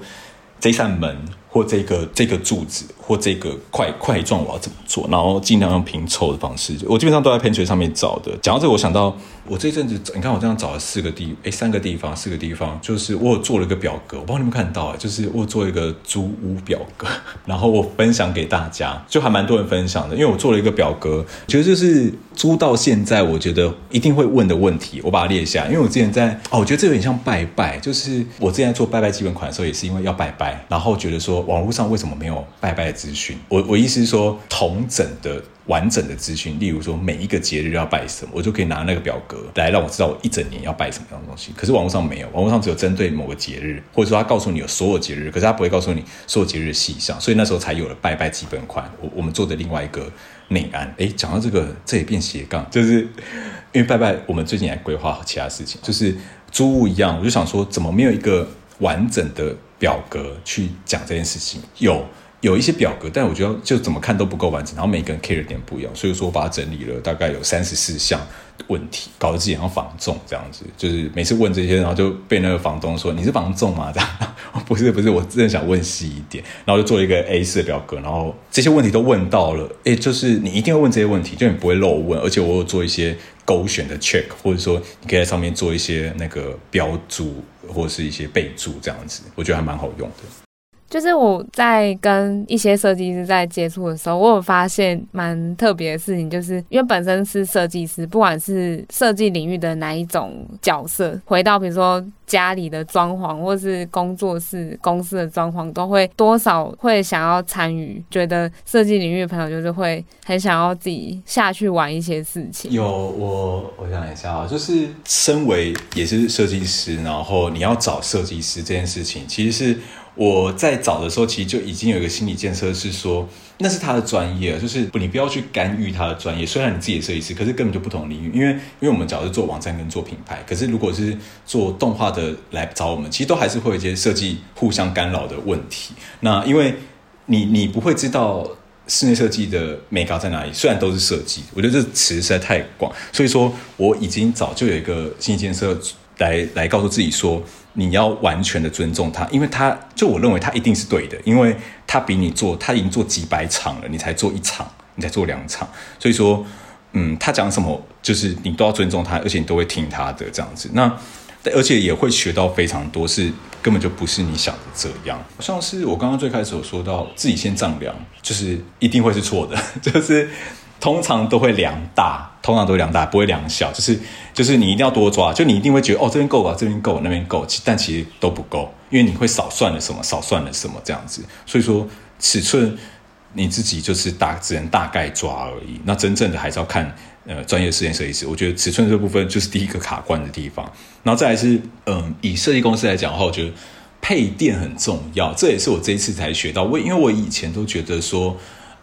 这扇门。或这个这个柱子，或这个块块状，我要怎么做？然后尽量用拼凑的方式。我基本上都在 Pen 晒上面找的。讲到这，我想到我这阵子，你看我这样找了四个地，哎，三个地方，四个地方，就是我有做了一个表格，我不知道你们看到啊，就是我做一个租屋表格，然后我分享给大家，就还蛮多人分享的。因为我做了一个表格，其实就是租到现在，我觉得一定会问的问题，我把它列下。因为我之前在哦，我觉得这有点像拜拜，就是我之前做拜拜基本款的时候，也是因为要拜拜，然后觉得说。网络上为什么没有拜拜的资讯。我我意思是说，同整的。完整的资讯，例如说每一个节日要拜什么，我就可以拿那个表格来让我知道我一整年要拜什么样的东西。可是网络上没有，网络上只有针对某个节日，或者说他告诉你有所有节日，可是他不会告诉你所有节日的细项。所以那时候才有了拜拜基本款。我我们做的另外一个内安，诶，讲到这个，这也变斜杠，就是因为拜拜，我们最近还规划其他事情，就是租屋一样，我就想说，怎么没有一个完整的表格去讲这件事情？有。有一些表格，但我觉得就怎么看都不够完整，然后每个人 care 点不一样，所以说我把它整理了，大概有三十四项问题，搞得自己像房仲这样子，就是每次问这些，然后就被那个房东说你是房仲吗？这样 不是不是，我真的想问细一点，然后就做一个 A4 的表格，然后这些问题都问到了，诶，就是你一定会问这些问题，就你不会漏问，而且我有做一些勾选的 check，或者说你可以在上面做一些那个标注或者是一些备注这样子，我觉得还蛮好用的。就是我在跟一些设计师在接触的时候，我有发现蛮特别的事情，就是因为本身是设计师，不管是设计领域的哪一种角色，回到比如说家里的装潢，或是工作室、公司的装潢，都会多少会想要参与。觉得设计领域的朋友就是会很想要自己下去玩一些事情。有我，我想一下啊，就是身为也是设计师，然后你要找设计师这件事情，其实是。我在找的时候，其实就已经有一个心理建设，是说那是他的专业，就是你不要去干预他的专业。虽然你自己也设计师，可是根本就不同领域。因为因为我们主要是做网站跟做品牌，可是如果是做动画的来找我们，其实都还是会有一些设计互相干扰的问题。那因为你你不会知道室内设计的眉角在哪里，虽然都是设计，我觉得这词实在太广，所以说我已经早就有一个心理建设来来告诉自己说。你要完全的尊重他，因为他就我认为他一定是对的，因为他比你做，他已经做几百场了，你才做一场，你才做两场，所以说，嗯，他讲什么就是你都要尊重他，而且你都会听他的这样子。那而且也会学到非常多，是根本就不是你想的这样。像是我刚刚最开始有说到自己先丈量，就是一定会是错的，就是。通常都会量大，通常都会量大，不会量小。就是就是你一定要多抓，就你一定会觉得哦，这边够吧，这边够，那边够，但其实都不够，因为你会少算了什么，少算了什么这样子。所以说尺寸你自己就是大，只能大概抓而已。那真正的还是要看呃专业室内设计师。我觉得尺寸这部分就是第一个卡关的地方。然后再来是嗯，以设计公司来讲的话，我觉得配电很重要。这也是我这一次才学到。我因为我以前都觉得说。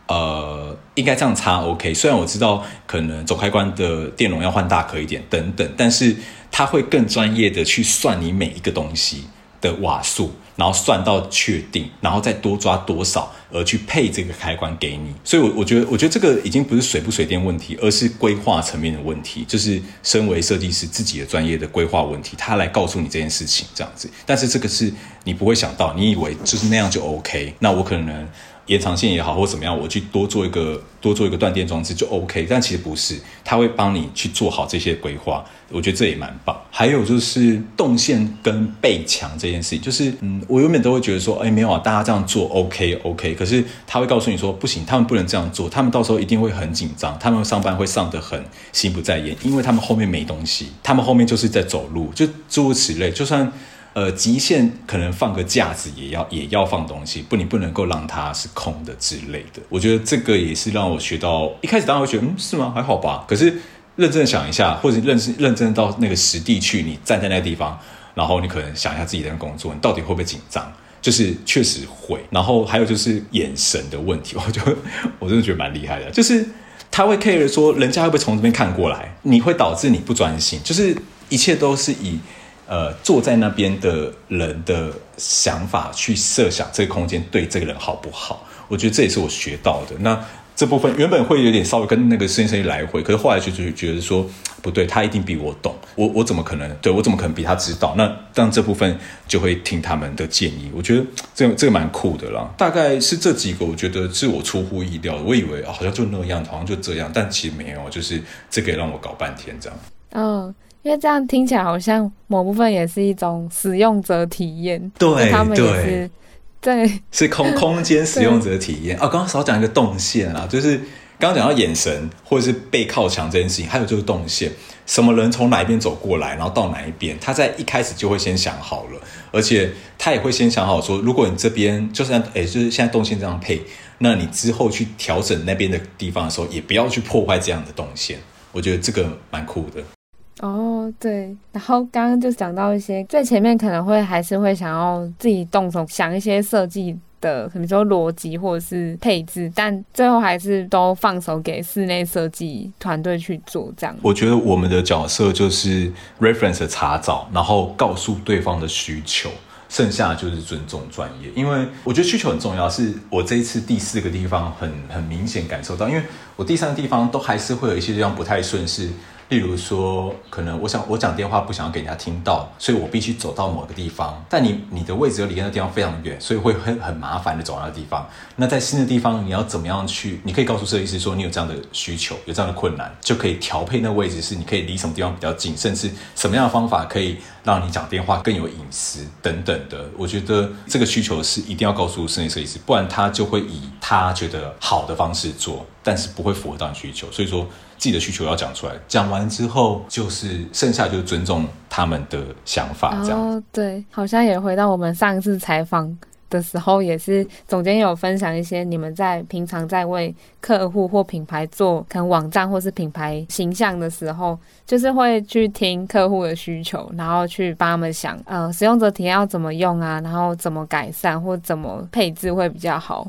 呃，应该这样插 OK。虽然我知道可能总开关的电容要换大颗一点等等，但是它会更专业的去算你每一个东西的瓦数，然后算到确定，然后再多抓多少而去配这个开关给你。所以，我我觉得，我觉得这个已经不是水不水电问题，而是规划层面的问题，就是身为设计师自己的专业的规划问题，他来告诉你这件事情这样子。但是这个是你不会想到，你以为就是那样就 OK，那我可能。延长线也好，或怎么样，我去多做一个多做一个断电装置就 OK，但其实不是，他会帮你去做好这些规划，我觉得这也蛮棒。还有就是动线跟背墙这件事情，就是嗯，我原本都会觉得说，哎，没有啊，大家这样做 OK OK，可是他会告诉你说，不行，他们不能这样做，他们到时候一定会很紧张，他们上班会上得很心不在焉，因为他们后面没东西，他们后面就是在走路，就诸如此类，就算。呃，极限可能放个架子也要也要放东西，不，你不能够让它是空的之类的。我觉得这个也是让我学到，一开始当然会觉得，嗯，是吗？还好吧。可是认真想一下，或者认识认真到那个实地去，你站在那个地方，然后你可能想一下自己的工作，你到底会不会紧张？就是确实会。然后还有就是眼神的问题，我就我真的觉得蛮厉害的，就是他会 care 说人家会不会从这边看过来，你会导致你不专心，就是一切都是以。呃，坐在那边的人的想法去设想这个空间对这个人好不好？我觉得这也是我学到的。那这部分原本会有点稍微跟那个设计师来回，可是后来就就觉得说不对，他一定比我懂，我我怎么可能？对，我怎么可能比他知道？那当这部分就会听他们的建议。我觉得这个这个蛮酷的啦。大概是这几个，我觉得是我出乎意料的。我以为好像就那样，好像就这样，但其实没有，就是这个让我搞半天这样。嗯。因为这样听起来好像某部分也是一种使用者体验，对，他们也是对，是空 空间使用者体验。哦，刚刚少讲一个动线啊，就是刚刚讲到眼神或者是背靠墙这件事情，还有就是动线，什么人从哪一边走过来，然后到哪一边，他在一开始就会先想好了，而且他也会先想好说，如果你这边就算哎，就是现在动线这样配。那你之后去调整那边的地方的时候，也不要去破坏这样的动线。我觉得这个蛮酷的。哦，对。然后刚刚就讲到一些最前面可能会还是会想要自己动手想一些设计的，比如说逻辑或者是配置，但最后还是都放手给室内设计团队去做这样。我觉得我们的角色就是 reference 查找，然后告诉对方的需求。剩下就是尊重专业，因为我觉得需求很重要。是我这一次第四个地方很很明显感受到，因为我第三个地方都还是会有一些地方不太顺势。例如说，可能我想我讲电话不想要给人家听到，所以我必须走到某个地方。但你你的位置又离那个地方非常远，所以会很很麻烦的走到那地方。那在新的地方，你要怎么样去？你可以告诉设计师说你有这样的需求，有这样的困难，就可以调配那位置，是你可以离什么地方比较近，甚至什么样的方法可以让你讲电话更有隐私等等的。我觉得这个需求是一定要告诉室内设计师，不然他就会以他觉得好的方式做，但是不会符合到你需求。所以说。自己的需求要讲出来，讲完之后就是剩下就是尊重他们的想法，这样。哦，对，好像也回到我们上一次采访的时候，也是总监有分享一些你们在平常在为客户或品牌做可能网站或是品牌形象的时候，就是会去听客户的需求，然后去帮他们想，呃，使用者体验要怎么用啊，然后怎么改善或怎么配置会比较好。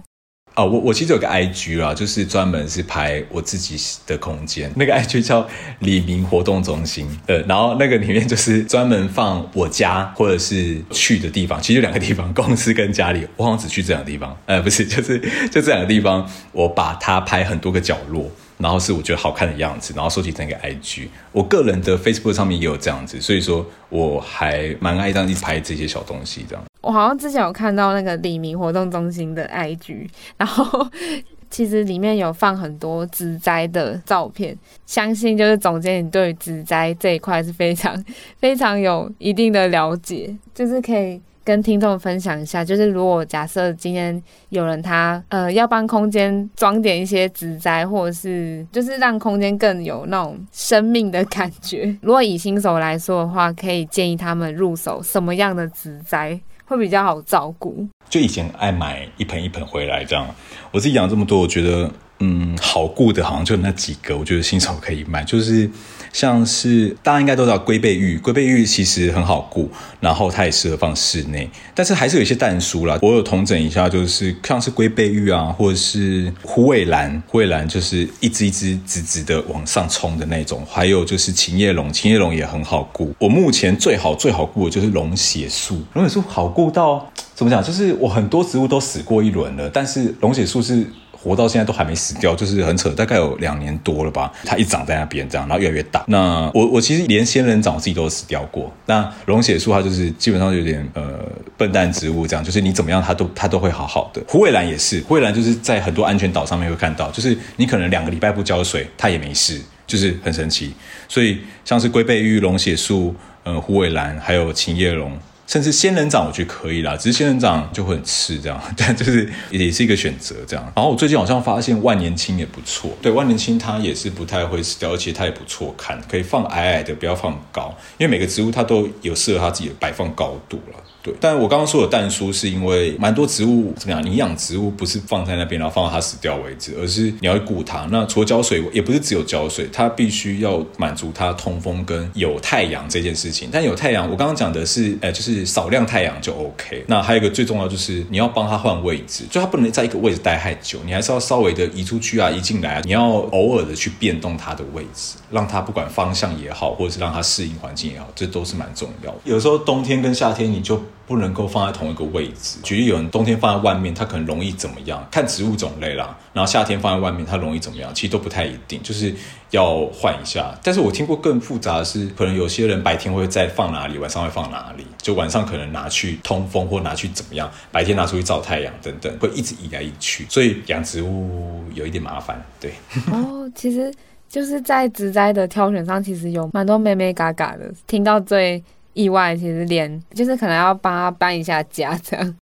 哦，我我其实有个 IG 啦，就是专门是拍我自己的空间，那个 IG 叫李明活动中心，呃，然后那个里面就是专门放我家或者是去的地方，其实就两个地方，公司跟家里，我好像只去这两个地方，呃，不是，就是就这两个地方，我把它拍很多个角落。然后是我觉得好看的样子，然后收集成一个 IG。我个人的 Facebook 上面也有这样子，所以说我还蛮爱这样一拍这些小东西这样。我好像之前有看到那个李明活动中心的 IG，然后 其实里面有放很多植栽的照片，相信就是总监你对于植栽这一块是非常 非常有一定的了解，就是可以。跟听众分享一下，就是如果假设今天有人他呃要帮空间装点一些植栽，或者是就是让空间更有那种生命的感觉。如果以新手来说的话，可以建议他们入手什么样的植栽会比较好照顾？就以前爱买一盆一盆回来这样，我自己养这么多，我觉得嗯好顾的好像就那几个，我觉得新手可以买，就是。像是大家应该都知道龟背玉，龟背玉其实很好顾，然后它也适合放室内，但是还是有一些但书啦。我有统整一下，就是像是龟背玉啊，或者是虎尾兰，虎尾兰就是一支一支直直的往上冲的那种，还有就是琴叶龙，琴叶龙也很好顾。我目前最好最好顾的就是龙血树，龙血树好顾到怎么讲？就是我很多植物都死过一轮了，但是龙血树是。活到现在都还没死掉，就是很扯，大概有两年多了吧。它一长在那边这样，然后越来越大。那我我其实连仙人掌我自己都死掉过。那龙血树它就是基本上有点呃笨蛋植物这样，就是你怎么样它都它都会好好的。虎尾兰也是，虎尾兰就是在很多安全岛上面会看到，就是你可能两个礼拜不浇水，它也没事，就是很神奇。所以像是龟背芋、龙血树、呃虎尾兰，还有琴叶龙。甚至仙人掌我觉得可以啦，只是仙人掌就会很刺这样，但就是也是一个选择这样。然后我最近好像发现万年青也不错，对，万年青它也是不太会死掉，而且它也不错看，可以放矮矮的，不要放高，因为每个植物它都有适合它自己的摆放高度了。对，但我刚刚说的但书是因为蛮多植物怎么样？你养植物不是放在那边，然后放到它死掉为止，而是你要顾它。那除了浇水，也不是只有浇水，它必须要满足它通风跟有太阳这件事情。但有太阳，我刚刚讲的是，呃，就是少量太阳就 OK。那还有一个最重要就是你要帮它换位置，就它不能在一个位置待太久，你还是要稍微的移出去啊，移进来啊。你要偶尔的去变动它的位置，让它不管方向也好，或者是让它适应环境也好，这都是蛮重要的。有时候冬天跟夏天你就。不能够放在同一个位置。举例，有人冬天放在外面，它可能容易怎么样？看植物种类啦。然后夏天放在外面，它容易怎么样？其实都不太一定，就是要换一下。但是我听过更复杂的是，可能有些人白天会再放哪里，晚上会放哪里？就晚上可能拿去通风，或拿去怎么样？白天拿出去照太阳等等，会一直移来移去。所以养植物有一点麻烦。对。哦，其实就是在植栽的挑选上，其实有蛮多眉眉角角的。听到最。意外，其实连就是可能要帮他搬一下家这样，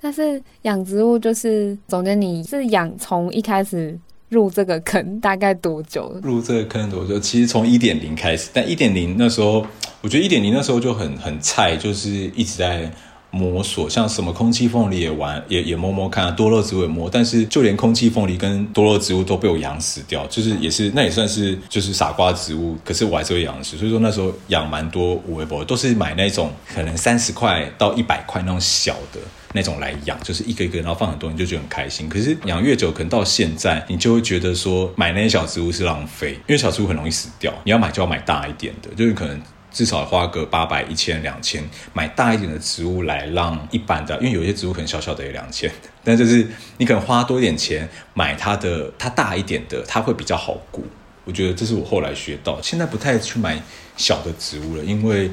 但是养植物就是总监，你是养从一开始入这个坑大概多久？入这个坑多久？其实从一点零开始，但一点零那时候，我觉得一点零那时候就很很菜，就是一直在摸索，像什么空气凤梨也玩，也也摸摸看啊，多肉植物也摸，但是就连空气凤梨跟多肉植物都被我养死掉，就是也是那也算是就是傻瓜植物，可是我还是会养死，所以说那时候养蛮多无微博，都是买那种可能三十块到一百块那种小的。那种来养，就是一个一个，然后放很多，你就觉得很开心。可是养越久，可能到现在，你就会觉得说买那些小植物是浪费，因为小植物很容易死掉。你要买就要买大一点的，就是可能至少花个八百、一千、两千，买大一点的植物来让一般的，因为有些植物可能小小的也两千，但就是你可能花多一点钱买它的，它大一点的，它会比较好顾。我觉得这是我后来学到，现在不太去买小的植物了，因为。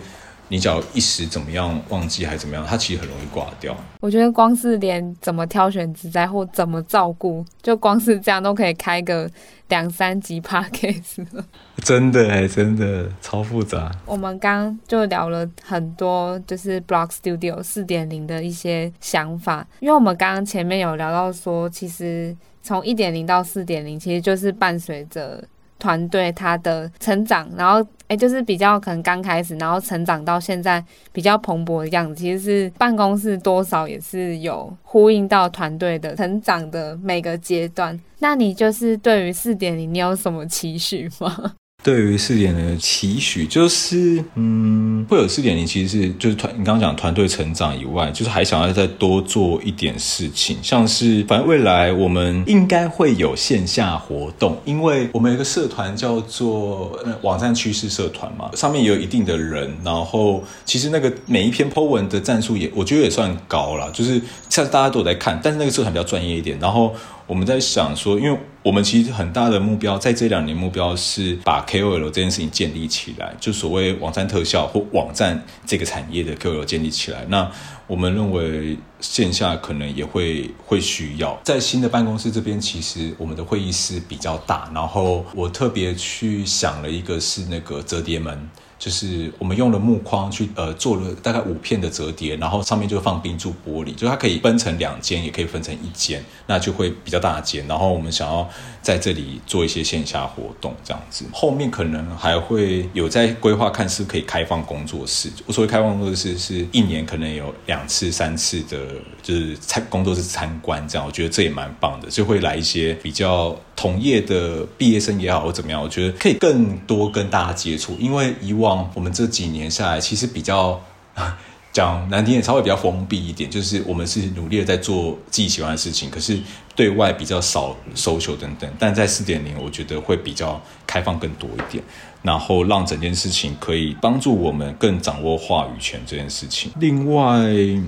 你只要一时怎么样忘记还是怎么样，它其实很容易挂掉。我觉得光是连怎么挑选植栽或怎么照顾，就光是这样都可以开个两三集 podcast 了。真的哎，真的超复杂。我们刚刚就聊了很多，就是 Block Studio 四点零的一些想法，因为我们刚刚前面有聊到说，其实从一点零到四点零，其实就是伴随着。团队他的成长，然后哎，就是比较可能刚开始，然后成长到现在比较蓬勃的样子，其实是办公室多少也是有呼应到团队的成长的每个阶段。那你就是对于四点零，你有什么期许吗？对于四点零的期许就是，嗯，会有四点零，其实是就是团，你刚刚讲团队成长以外，就是还想要再多做一点事情，像是反正未来我们应该会有线下活动，因为我们有一个社团叫做网站趋势社团嘛，上面也有一定的人，然后其实那个每一篇 po 文的赞数也，我觉得也算高了，就是像大家都有在看，但是那个社团比较专业一点，然后。我们在想说，因为我们其实很大的目标，在这两年目标是把 KOL 这件事情建立起来，就所谓网站特效或网站这个产业的 KOL 建立起来。那我们认为线下可能也会会需要，在新的办公室这边，其实我们的会议室比较大，然后我特别去想了一个是那个折叠门。就是我们用了木框去呃做了大概五片的折叠，然后上面就放冰柱玻璃，就它可以分成两间，也可以分成一间，那就会比较大间。然后我们想要在这里做一些线下活动，这样子。后面可能还会有在规划，看是可以开放工作室。我所谓开放工作室，是一年可能有两次、三次的，就是参工作室参观这样。我觉得这也蛮棒的，就会来一些比较同业的毕业生也好或怎么样，我觉得可以更多跟大家接触，因为以往。我们这几年下来，其实比较 讲难听点，稍微比较封闭一点。就是我们是努力的在做自己喜欢的事情，可是对外比较少收球等等。但在四点零，我觉得会比较开放更多一点。然后让整件事情可以帮助我们更掌握话语权这件事情。另外，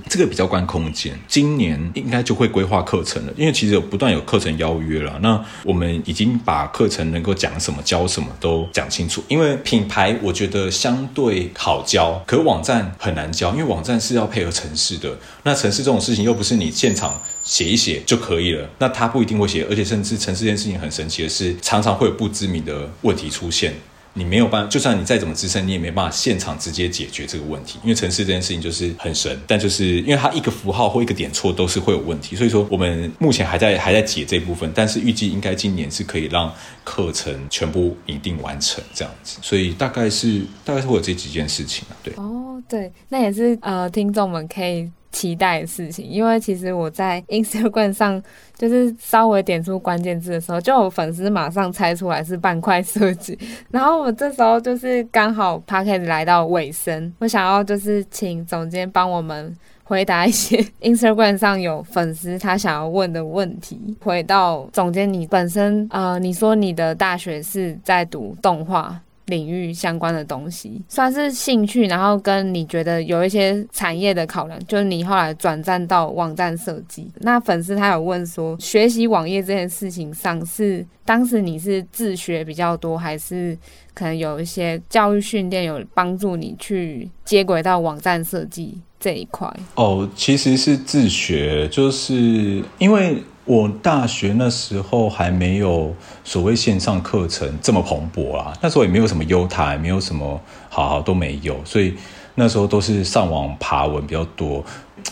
这个比较关空间，今年应该就会规划课程了，因为其实有不断有课程邀约了。那我们已经把课程能够讲什么、教什么都讲清楚。因为品牌我觉得相对好教，可网站很难教，因为网站是要配合城市的。那城市这种事情又不是你现场写一写就可以了，那他不一定会写，而且甚至城市这件事情很神奇的是，常常会有不知名的问题出现。你没有办法，就算你再怎么资深，你也没办法现场直接解决这个问题，因为城市这件事情就是很神，但就是因为它一个符号或一个点错都是会有问题，所以说我们目前还在还在解这部分，但是预计应该今年是可以让课程全部拟定完成这样子，所以大概是大概是会有这几件事情啊，对。哦，对，那也是呃，听众们可以。期待的事情，因为其实我在 Instagram 上就是稍微点出关键字的时候，就有粉丝马上猜出来是半块设计。然后我这时候就是刚好 Podcast 来到尾声，我想要就是请总监帮我们回答一些 Instagram 上有粉丝他想要问的问题。回到总监，你本身呃，你说你的大学是在读动画。领域相关的东西算是兴趣，然后跟你觉得有一些产业的考量，就是你后来转战到网站设计。那粉丝他有问说，学习网页这件事情上是当时你是自学比较多，还是可能有一些教育训练有帮助你去接轨到网站设计这一块？哦，其实是自学，就是因为。我大学那时候还没有所谓线上课程这么蓬勃啊，那时候也没有什么优台，没有什么好好都没有，所以那时候都是上网爬文比较多。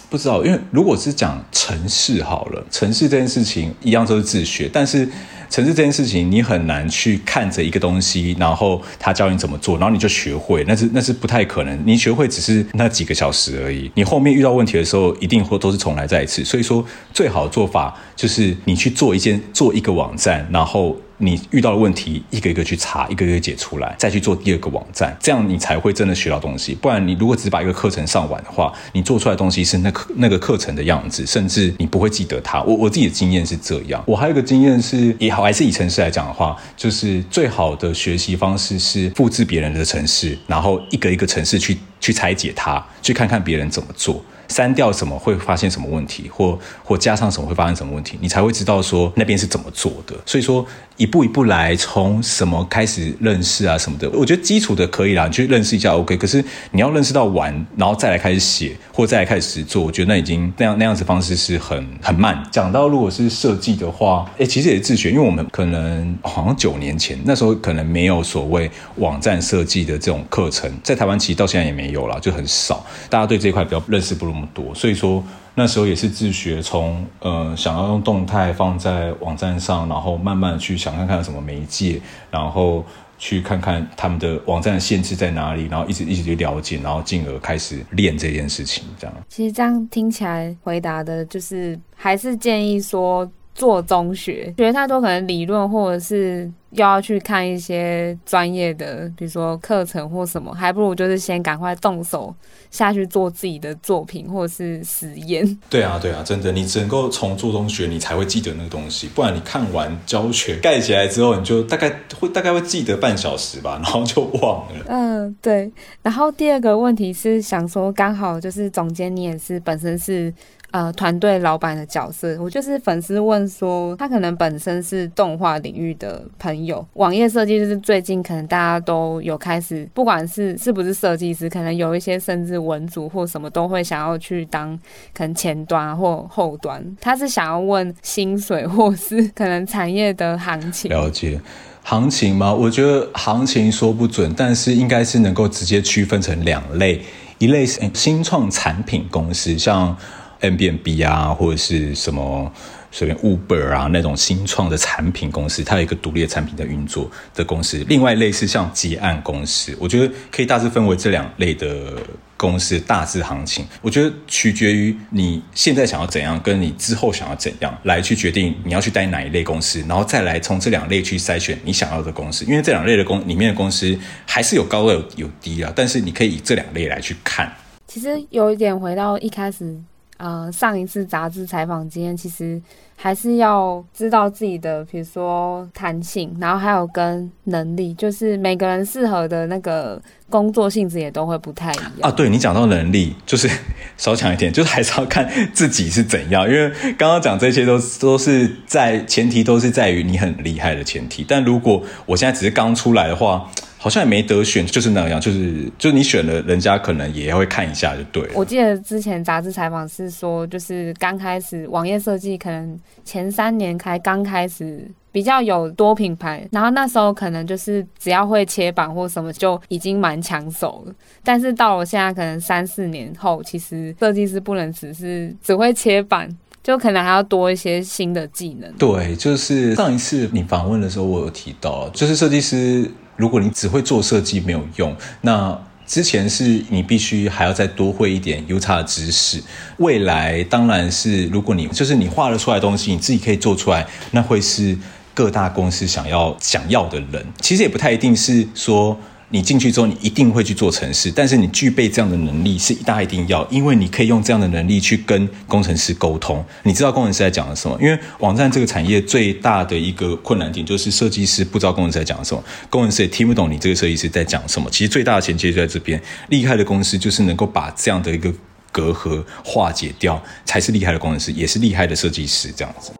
不知道，因为如果是讲城市好了，城市这件事情一样都是自学，但是城市这件事情，你很难去看着一个东西，然后他教你怎么做，然后你就学会，那是那是不太可能。你学会只是那几个小时而已，你后面遇到问题的时候，一定会都是重来再一次。所以说，最好的做法就是你去做一件做一个网站，然后。你遇到的问题，一个一个去查，一个一个解出来，再去做第二个网站，这样你才会真的学到东西。不然，你如果只把一个课程上完的话，你做出来的东西是那课那个课程的样子，甚至你不会记得它。我我自己的经验是这样。我还有一个经验是，也好，还是以城市来讲的话，就是最好的学习方式是复制别人的城市，然后一个一个城市去去拆解它，去看看别人怎么做。删掉什么会发现什么问题，或或加上什么会发生什么问题，你才会知道说那边是怎么做的。所以说一步一步来，从什么开始认识啊什么的，我觉得基础的可以啦，你去认识一下 OK。可是你要认识到完，然后再来开始写，或再来开始做，我觉得那已经那样那样子方式是很很慢。讲到如果是设计的话，哎，其实也是自学，因为我们可能好像九年前那时候可能没有所谓网站设计的这种课程，在台湾其实到现在也没有啦，就很少，大家对这一块比较认识不。那么多，所以说那时候也是自学，从呃想要用动态放在网站上，然后慢慢去想看看有什么媒介，然后去看看他们的网站的限制在哪里，然后一直一直去了解，然后进而开始练这件事情。这样，其实这样听起来回答的就是还是建议说。做中学，学太多可能理论，或者是又要去看一些专业的，比如说课程或什么，还不如就是先赶快动手下去做自己的作品或者是实验。对啊，对啊，真的，你只能够从做中学，你才会记得那个东西，不然你看完教学盖起来之后，你就大概会大概会记得半小时吧，然后就忘了。嗯，对。然后第二个问题是想说，刚好就是总监，你也是本身是。呃，团队老板的角色，我就是粉丝问说，他可能本身是动画领域的朋有，网页设计就是最近可能大家都有开始，不管是是不是设计师，可能有一些甚至文组或什么都会想要去当可能前端或后端。他是想要问薪水或是可能产业的行情。了解行情吗？我觉得行情说不准，但是应该是能够直接区分成两类，一类是新创产品公司，像。Airbnb 啊，或者是什么随便 Uber 啊那种新创的产品公司，它有一个独立的产品在运作的公司。另外类似像结案公司，我觉得可以大致分为这两类的公司大致行情。我觉得取决于你现在想要怎样，跟你之后想要怎样来去决定你要去待哪一类公司，然后再来从这两类去筛选你想要的公司。因为这两类的公里面的公司还是有高有有低啊，但是你可以以这两类来去看。其实有一点回到一开始。呃，上一次杂志采访经验，其实还是要知道自己的，比如说弹性，然后还有跟能力，就是每个人适合的那个工作性质也都会不太一样啊。对，你讲到能力，就是 少讲一点，就是还是要看自己是怎样，因为刚刚讲这些都都是在前提都是在于你很厉害的前提，但如果我现在只是刚出来的话。好像也没得选，就是那样，就是就是你选了，人家可能也会看一下，就对了。我记得之前杂志采访是说，就是刚开始网页设计，可能前三年开刚开始比较有多品牌，然后那时候可能就是只要会切板或什么就已经蛮抢手了。但是到了现在，可能三四年后，其实设计师不能只是只会切板，就可能还要多一些新的技能。对，就是上一次你访问的时候，我有提到，就是设计师。如果你只会做设计没有用，那之前是你必须还要再多会一点 UX 的知识。未来当然是，如果你就是你画了出来的东西，你自己可以做出来，那会是各大公司想要想要的人。其实也不太一定是说。你进去之后，你一定会去做城市，但是你具备这样的能力是一大一定要，因为你可以用这样的能力去跟工程师沟通。你知道工程师在讲什么？因为网站这个产业最大的一个困难点就是设计师不知道工程师在讲什么，工程师也听不懂你这个设计师在讲什么。其实最大的前提就在这边，厉害的公司就是能够把这样的一个隔阂化解掉，才是厉害的工程师，也是厉害的设计师这样子。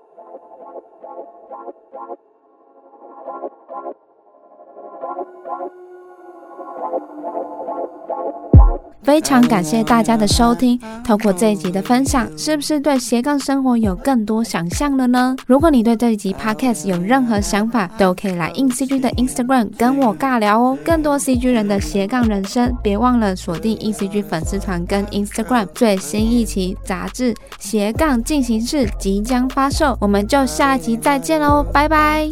非常感谢大家的收听。透过这一集的分享，是不是对斜杠生活有更多想象了呢？如果你对这一集 Podcast 有任何想法，都可以来 InCG 的 Instagram 跟我尬聊哦。更多 CG 人的斜杠人生，别忘了锁定 InCG 粉丝团跟 Instagram。最新一期杂志《斜杠进行式》即将发售，我们就下一集再见喽，拜拜。